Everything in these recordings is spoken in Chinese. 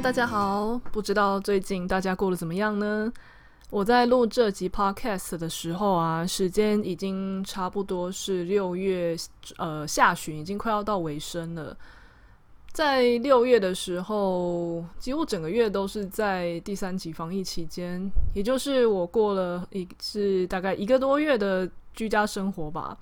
大家好，不知道最近大家过得怎么样呢？我在录这集 Podcast 的时候啊，时间已经差不多是六月呃下旬，已经快要到尾声了。在六月的时候，几乎整个月都是在第三级防疫期间，也就是我过了一是大概一个多月的居家生活吧。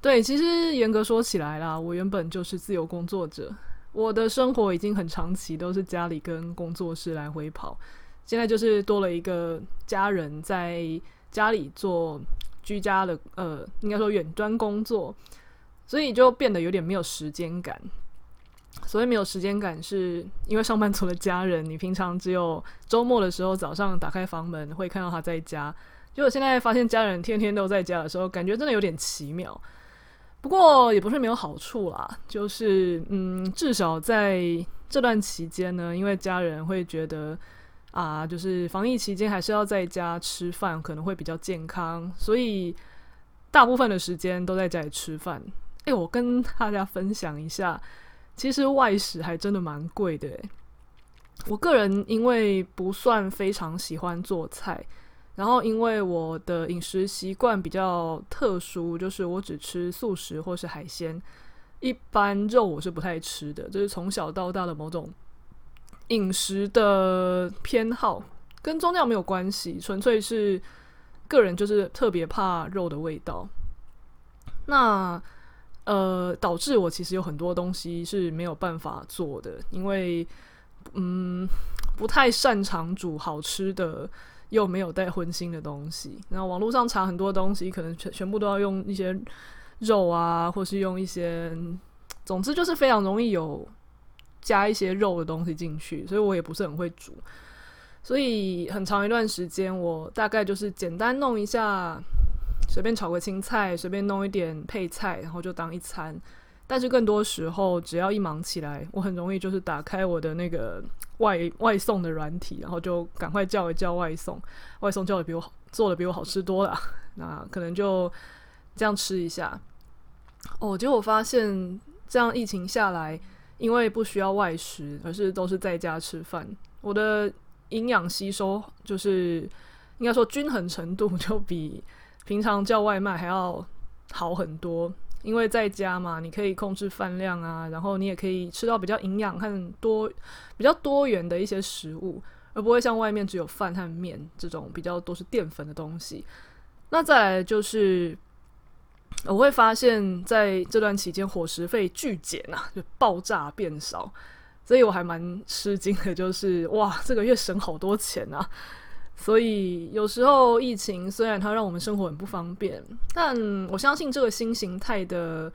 对，其实严格说起来啦，我原本就是自由工作者，我的生活已经很长期都是家里跟工作室来回跑，现在就是多了一个家人在家里做居家的，呃，应该说远端工作，所以就变得有点没有时间感。所以没有时间感，是因为上班族的家人，你平常只有周末的时候早上打开房门会看到他在家。结果现在发现家人天天都在家的时候，感觉真的有点奇妙。不过也不是没有好处啦，就是嗯，至少在这段期间呢，因为家人会觉得啊，就是防疫期间还是要在家吃饭，可能会比较健康，所以大部分的时间都在家里吃饭。哎，我跟大家分享一下。其实外食还真的蛮贵的诶。我个人因为不算非常喜欢做菜，然后因为我的饮食习惯比较特殊，就是我只吃素食或是海鲜，一般肉我是不太吃的。就是从小到大的某种饮食的偏好，跟宗教没有关系，纯粹是个人就是特别怕肉的味道。那。呃，导致我其实有很多东西是没有办法做的，因为嗯，不太擅长煮好吃的又没有带荤腥的东西。然后网络上查很多东西，可能全全部都要用一些肉啊，或是用一些，总之就是非常容易有加一些肉的东西进去，所以我也不是很会煮。所以很长一段时间，我大概就是简单弄一下。随便炒个青菜，随便弄一点配菜，然后就当一餐。但是更多时候，只要一忙起来，我很容易就是打开我的那个外外送的软体，然后就赶快叫一叫外送。外送叫的比我好，做的比我好吃多了。那可能就这样吃一下。哦，结果发现这样疫情下来，因为不需要外食，而是都是在家吃饭，我的营养吸收就是应该说均衡程度就比。平常叫外卖还要好很多，因为在家嘛，你可以控制饭量啊，然后你也可以吃到比较营养和多比较多元的一些食物，而不会像外面只有饭和面这种比较都是淀粉的东西。那再来就是，我会发现在这段期间伙食费巨减啊，就爆炸变少，所以我还蛮吃惊的，就是哇，这个月省好多钱啊！所以有时候疫情虽然它让我们生活很不方便，但我相信这个新形态的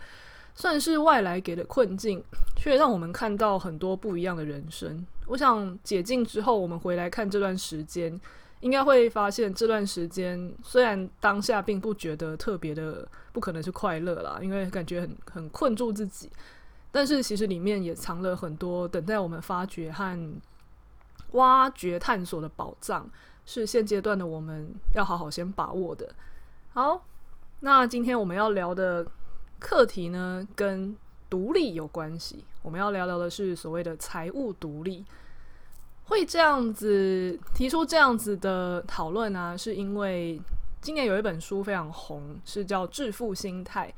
算是外来给的困境，却让我们看到很多不一样的人生。我想解禁之后，我们回来看这段时间，应该会发现这段时间虽然当下并不觉得特别的不可能是快乐啦，因为感觉很很困住自己，但是其实里面也藏了很多等待我们发掘和挖掘、探索的宝藏。是现阶段的我们要好好先把握的。好，那今天我们要聊的课题呢，跟独立有关系。我们要聊聊的是所谓的财务独立。会这样子提出这样子的讨论呢，是因为今年有一本书非常红，是叫《致富心态》。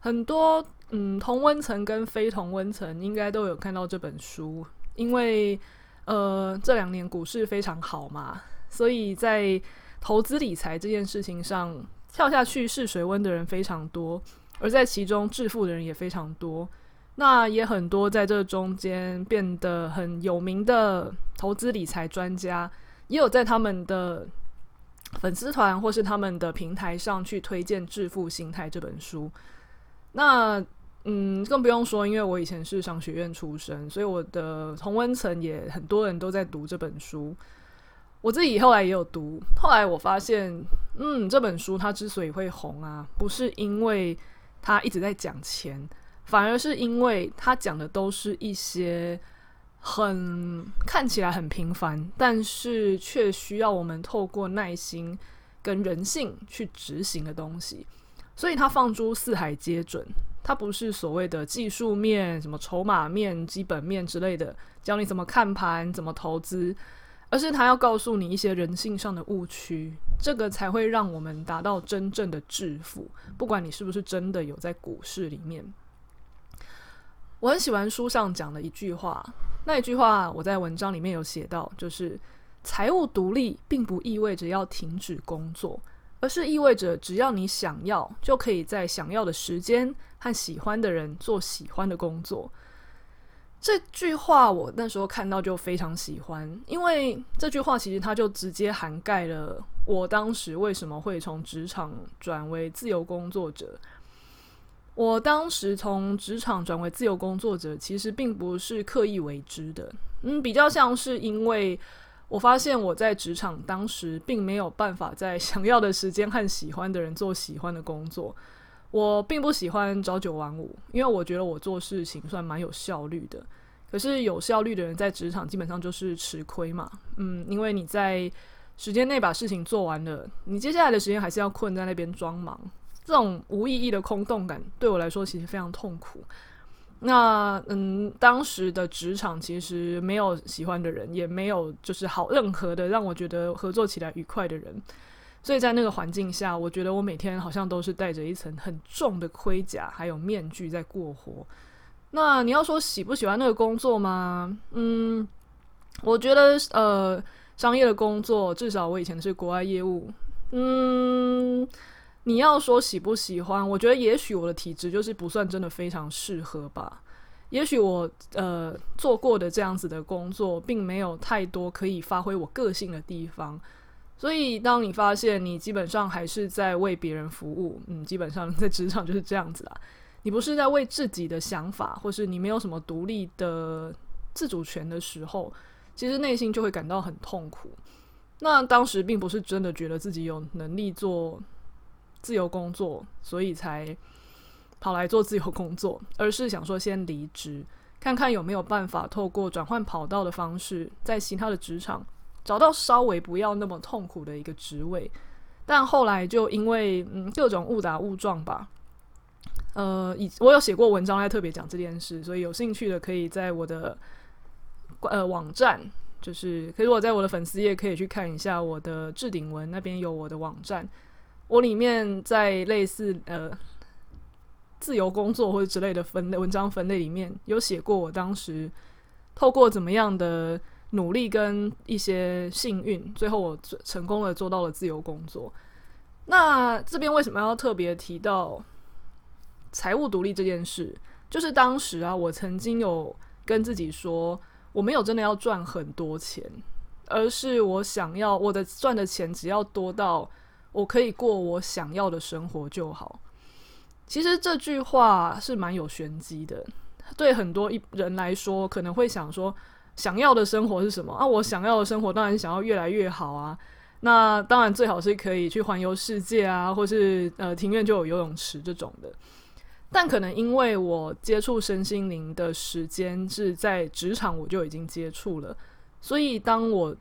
很多嗯同温层跟非同温层应该都有看到这本书，因为呃这两年股市非常好嘛。所以在投资理财这件事情上，跳下去试水温的人非常多，而在其中致富的人也非常多。那也很多在这中间变得很有名的投资理财专家，也有在他们的粉丝团或是他们的平台上去推荐《致富心态》这本书。那嗯，更不用说，因为我以前是商学院出身，所以我的同温层也很多人都在读这本书。我自己后来也有读，后来我发现，嗯，这本书它之所以会红啊，不是因为它一直在讲钱，反而是因为它讲的都是一些很看起来很平凡，但是却需要我们透过耐心跟人性去执行的东西。所以它放诸四海皆准，它不是所谓的技术面、什么筹码面、基本面之类的，教你怎么看盘、怎么投资。而是他要告诉你一些人性上的误区，这个才会让我们达到真正的致富。不管你是不是真的有在股市里面，我很喜欢书上讲的一句话，那一句话我在文章里面有写到，就是财务独立并不意味着要停止工作，而是意味着只要你想要，就可以在想要的时间和喜欢的人做喜欢的工作。这句话我那时候看到就非常喜欢，因为这句话其实它就直接涵盖了我当时为什么会从职场转为自由工作者。我当时从职场转为自由工作者，其实并不是刻意为之的，嗯，比较像是因为我发现我在职场当时并没有办法在想要的时间和喜欢的人做喜欢的工作。我并不喜欢朝九晚五，因为我觉得我做事情算蛮有效率的。可是有效率的人在职场基本上就是吃亏嘛，嗯，因为你在时间内把事情做完了，你接下来的时间还是要困在那边装忙，这种无意义的空洞感对我来说其实非常痛苦。那嗯，当时的职场其实没有喜欢的人，也没有就是好任何的让我觉得合作起来愉快的人。所以在那个环境下，我觉得我每天好像都是带着一层很重的盔甲，还有面具在过活。那你要说喜不喜欢那个工作吗？嗯，我觉得呃，商业的工作，至少我以前是国外业务。嗯，你要说喜不喜欢，我觉得也许我的体质就是不算真的非常适合吧。也许我呃做过的这样子的工作，并没有太多可以发挥我个性的地方。所以，当你发现你基本上还是在为别人服务，嗯，基本上在职场就是这样子啦。你不是在为自己的想法，或是你没有什么独立的自主权的时候，其实内心就会感到很痛苦。那当时并不是真的觉得自己有能力做自由工作，所以才跑来做自由工作，而是想说先离职，看看有没有办法透过转换跑道的方式，在其他的职场。找到稍微不要那么痛苦的一个职位，但后来就因为嗯各种误打误撞吧，呃，以我有写过文章来特别讲这件事，所以有兴趣的可以在我的呃网站，就是可以如果在我的粉丝页可以去看一下我的置顶文，那边有我的网站，我里面在类似呃自由工作或者之类的分类文章分类里面有写过我当时透过怎么样的。努力跟一些幸运，最后我成功的做到了自由工作。那这边为什么要特别提到财务独立这件事？就是当时啊，我曾经有跟自己说，我没有真的要赚很多钱，而是我想要我的赚的钱只要多到我可以过我想要的生活就好。其实这句话是蛮有玄机的，对很多一人来说可能会想说。想要的生活是什么啊？我想要的生活当然想要越来越好啊。那当然最好是可以去环游世界啊，或是呃庭院就有游泳池这种的。但可能因为我接触身心灵的时间是在职场，我就已经接触了，所以当我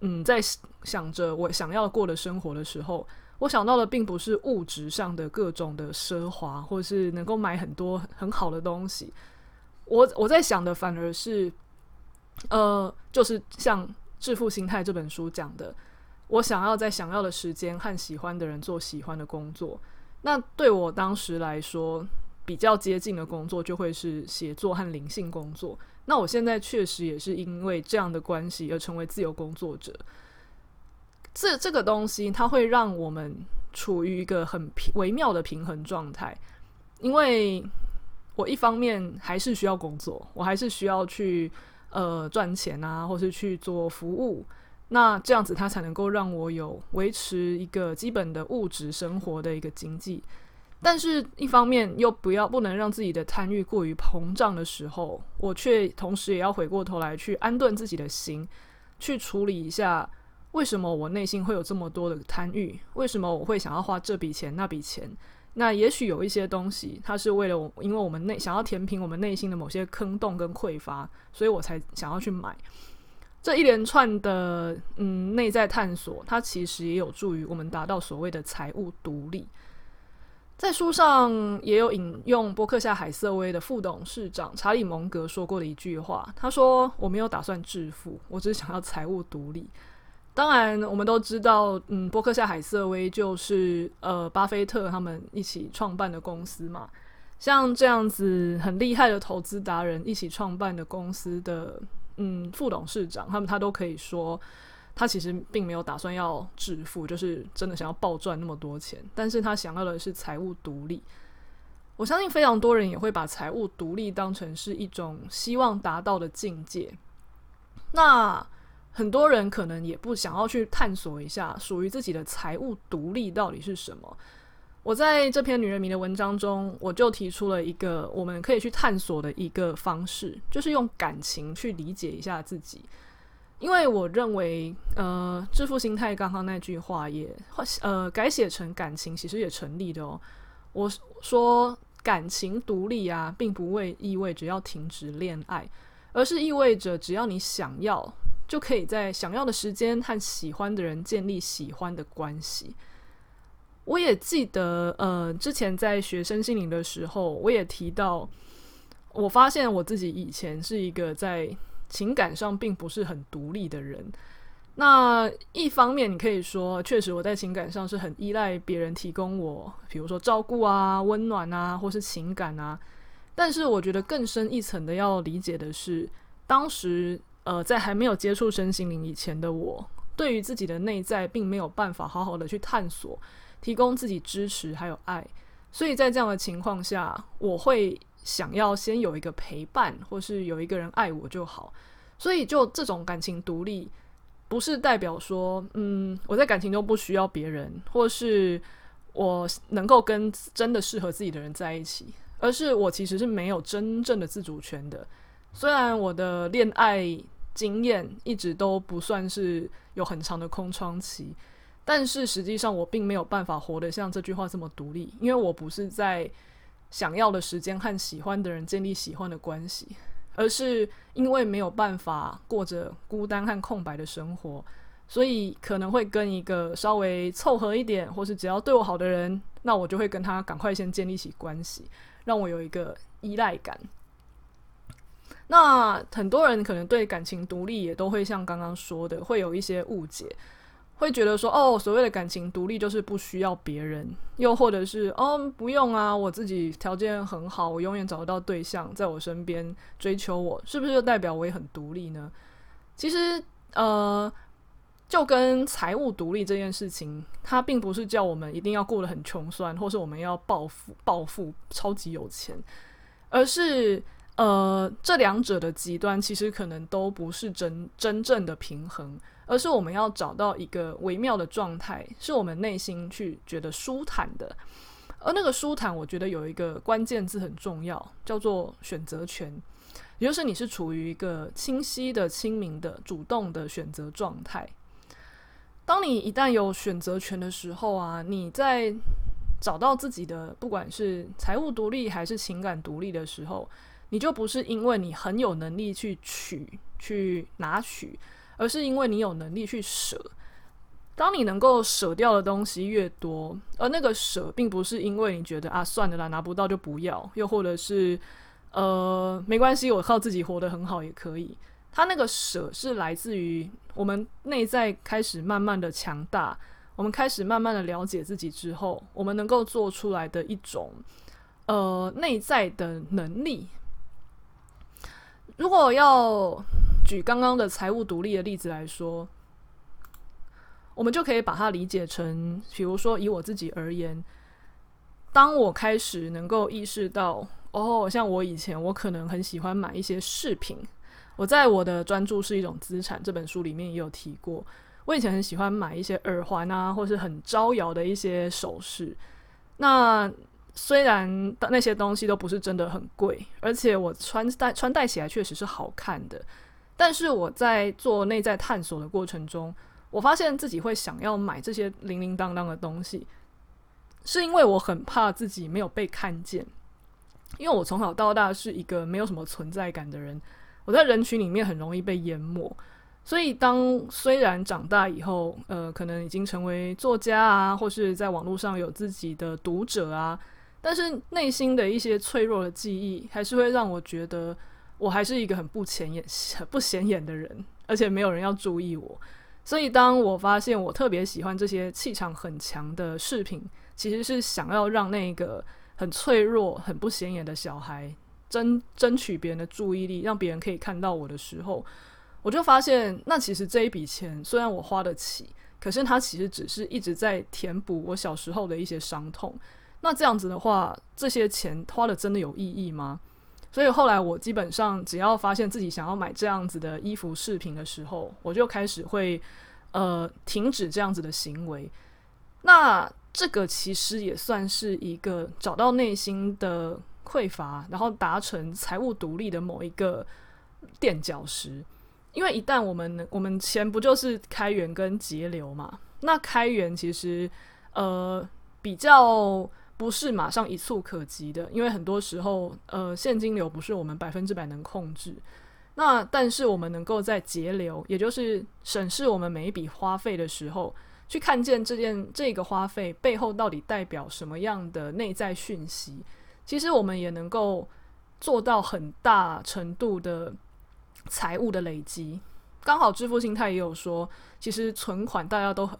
嗯在想着我想要过的生活的时候，我想到的并不是物质上的各种的奢华，或是能够买很多很好的东西。我我在想的反而是。呃，就是像《致富心态》这本书讲的，我想要在想要的时间和喜欢的人做喜欢的工作。那对我当时来说，比较接近的工作就会是写作和灵性工作。那我现在确实也是因为这样的关系而成为自由工作者。这这个东西，它会让我们处于一个很微妙的平衡状态，因为我一方面还是需要工作，我还是需要去。呃，赚钱啊，或是去做服务，那这样子它才能够让我有维持一个基本的物质生活的一个经济。但是，一方面又不要不能让自己的贪欲过于膨胀的时候，我却同时也要回过头来去安顿自己的心，去处理一下为什么我内心会有这么多的贪欲，为什么我会想要花这笔钱那笔钱。那也许有一些东西，它是为了我，因为我们内想要填平我们内心的某些坑洞跟匮乏，所以我才想要去买。这一连串的嗯内在探索，它其实也有助于我们达到所谓的财务独立。在书上也有引用波克夏海瑟薇的副董事长查理蒙格说过的一句话，他说：“我没有打算致富，我只是想要财务独立。”当然，我们都知道，嗯，波克夏海瑟薇就是呃巴菲特他们一起创办的公司嘛。像这样子很厉害的投资达人一起创办的公司的嗯副董事长，他们他都可以说。他其实并没有打算要致富，就是真的想要暴赚那么多钱。但是他想要的是财务独立。我相信非常多人也会把财务独立当成是一种希望达到的境界。那很多人可能也不想要去探索一下属于自己的财务独立到底是什么。我在这篇女人迷的文章中，我就提出了一个我们可以去探索的一个方式，就是用感情去理解一下自己。因为我认为，呃，致富心态刚刚那句话也，呃，改写成感情其实也成立的哦。我说感情独立啊，并不会意味着要停止恋爱，而是意味着只要你想要，就可以在想要的时间和喜欢的人建立喜欢的关系。我也记得，呃，之前在学生心灵的时候，我也提到，我发现我自己以前是一个在。情感上并不是很独立的人，那一方面你可以说，确实我在情感上是很依赖别人提供我，比如说照顾啊、温暖啊，或是情感啊。但是我觉得更深一层的要理解的是，当时呃在还没有接触身心灵以前的我，对于自己的内在并没有办法好好的去探索，提供自己支持还有爱，所以在这样的情况下，我会。想要先有一个陪伴，或是有一个人爱我就好，所以就这种感情独立，不是代表说，嗯，我在感情中不需要别人，或是我能够跟真的适合自己的人在一起，而是我其实是没有真正的自主权的。虽然我的恋爱经验一直都不算是有很长的空窗期，但是实际上我并没有办法活得像这句话这么独立，因为我不是在。想要的时间和喜欢的人建立喜欢的关系，而是因为没有办法过着孤单和空白的生活，所以可能会跟一个稍微凑合一点，或是只要对我好的人，那我就会跟他赶快先建立起关系，让我有一个依赖感。那很多人可能对感情独立也都会像刚刚说的，会有一些误解。会觉得说哦，所谓的感情独立就是不需要别人，又或者是哦，不用啊，我自己条件很好，我永远找得到对象在我身边追求我，是不是就代表我也很独立呢？其实呃，就跟财务独立这件事情，它并不是叫我们一定要过得很穷酸，或是我们要暴富暴富超级有钱，而是呃，这两者的极端其实可能都不是真真正的平衡。而是我们要找到一个微妙的状态，是我们内心去觉得舒坦的。而那个舒坦，我觉得有一个关键字很重要，叫做选择权。也就是你是处于一个清晰的、清明的、主动的选择状态。当你一旦有选择权的时候啊，你在找到自己的，不管是财务独立还是情感独立的时候，你就不是因为你很有能力去取、去拿取。而是因为你有能力去舍，当你能够舍掉的东西越多，而那个舍并不是因为你觉得啊，算了啦，拿不到就不要，又或者是呃没关系，我靠自己活得很好也可以。他那个舍是来自于我们内在开始慢慢的强大，我们开始慢慢的了解自己之后，我们能够做出来的一种呃内在的能力。如果要举刚刚的财务独立的例子来说，我们就可以把它理解成，比如说以我自己而言，当我开始能够意识到，哦，像我以前我可能很喜欢买一些饰品，我在我的专注是一种资产这本书里面也有提过，我以前很喜欢买一些耳环啊，或是很招摇的一些首饰，那虽然那些东西都不是真的很贵，而且我穿戴穿戴起来确实是好看的，但是我在做内在探索的过程中，我发现自己会想要买这些零零当当的东西，是因为我很怕自己没有被看见，因为我从小到大是一个没有什么存在感的人，我在人群里面很容易被淹没。所以，当虽然长大以后，呃，可能已经成为作家啊，或是在网络上有自己的读者啊，但是内心的一些脆弱的记忆，还是会让我觉得我还是一个很不显眼、很不显眼的人，而且没有人要注意我。所以，当我发现我特别喜欢这些气场很强的饰品，其实是想要让那个很脆弱、很不显眼的小孩争争取别人的注意力，让别人可以看到我的时候。我就发现，那其实这一笔钱虽然我花得起，可是它其实只是一直在填补我小时候的一些伤痛。那这样子的话，这些钱花的真的有意义吗？所以后来我基本上只要发现自己想要买这样子的衣服饰品的时候，我就开始会呃停止这样子的行为。那这个其实也算是一个找到内心的匮乏，然后达成财务独立的某一个垫脚石。因为一旦我们我们钱不就是开源跟节流嘛？那开源其实呃比较不是马上一蹴可及的，因为很多时候呃现金流不是我们百分之百能控制。那但是我们能够在节流，也就是审视我们每一笔花费的时候，去看见这件这个花费背后到底代表什么样的内在讯息。其实我们也能够做到很大程度的。财务的累积，刚好致富心态也有说，其实存款大家都很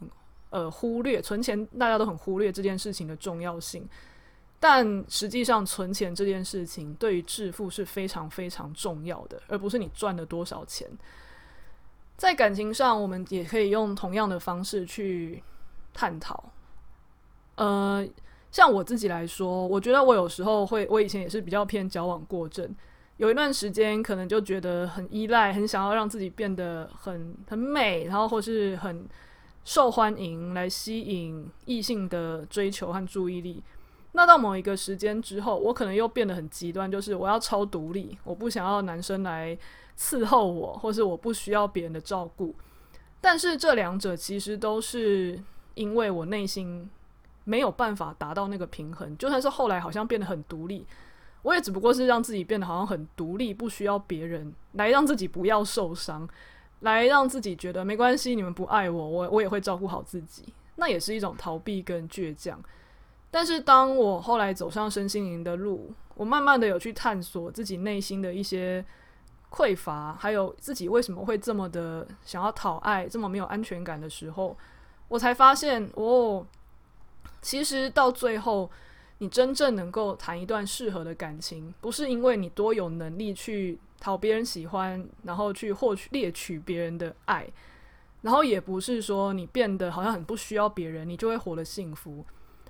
呃忽略，存钱大家都很忽略这件事情的重要性，但实际上存钱这件事情对于致富是非常非常重要的，而不是你赚了多少钱。在感情上，我们也可以用同样的方式去探讨。呃，像我自己来说，我觉得我有时候会，我以前也是比较偏矫枉过正。有一段时间，可能就觉得很依赖，很想要让自己变得很很美，然后或是很受欢迎，来吸引异性的追求和注意力。那到某一个时间之后，我可能又变得很极端，就是我要超独立，我不想要男生来伺候我，或是我不需要别人的照顾。但是这两者其实都是因为我内心没有办法达到那个平衡，就算是后来好像变得很独立。我也只不过是让自己变得好像很独立，不需要别人来让自己不要受伤，来让自己觉得没关系，你们不爱我，我我也会照顾好自己。那也是一种逃避跟倔强。但是当我后来走上身心灵的路，我慢慢的有去探索自己内心的一些匮乏，还有自己为什么会这么的想要讨爱，这么没有安全感的时候，我才发现哦，其实到最后。你真正能够谈一段适合的感情，不是因为你多有能力去讨别人喜欢，然后去获取猎取别人的爱，然后也不是说你变得好像很不需要别人，你就会活得幸福，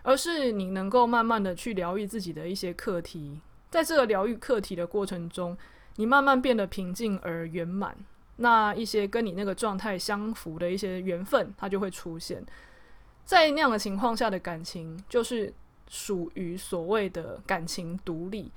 而是你能够慢慢的去疗愈自己的一些课题，在这个疗愈课题的过程中，你慢慢变得平静而圆满，那一些跟你那个状态相符的一些缘分，它就会出现，在那样的情况下的感情就是。属于所谓的感情独立，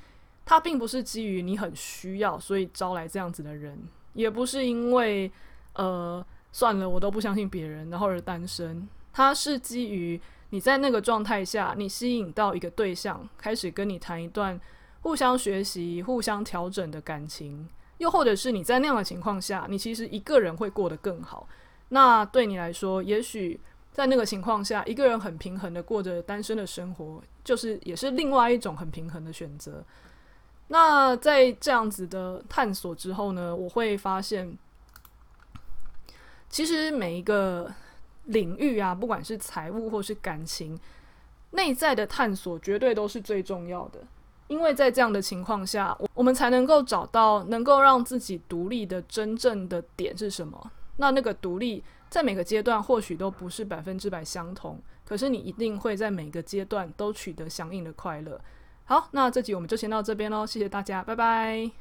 它并不是基于你很需要，所以招来这样子的人，也不是因为呃算了，我都不相信别人，然后而单身。它是基于你在那个状态下，你吸引到一个对象，开始跟你谈一段互相学习、互相调整的感情，又或者是你在那样的情况下，你其实一个人会过得更好。那对你来说，也许。在那个情况下，一个人很平衡的过着单身的生活，就是也是另外一种很平衡的选择。那在这样子的探索之后呢，我会发现，其实每一个领域啊，不管是财务或是感情，内在的探索绝对都是最重要的。因为在这样的情况下，我我们才能够找到能够让自己独立的真正的点是什么。那那个独立。在每个阶段或许都不是百分之百相同，可是你一定会在每个阶段都取得相应的快乐。好，那这集我们就先到这边喽，谢谢大家，拜拜。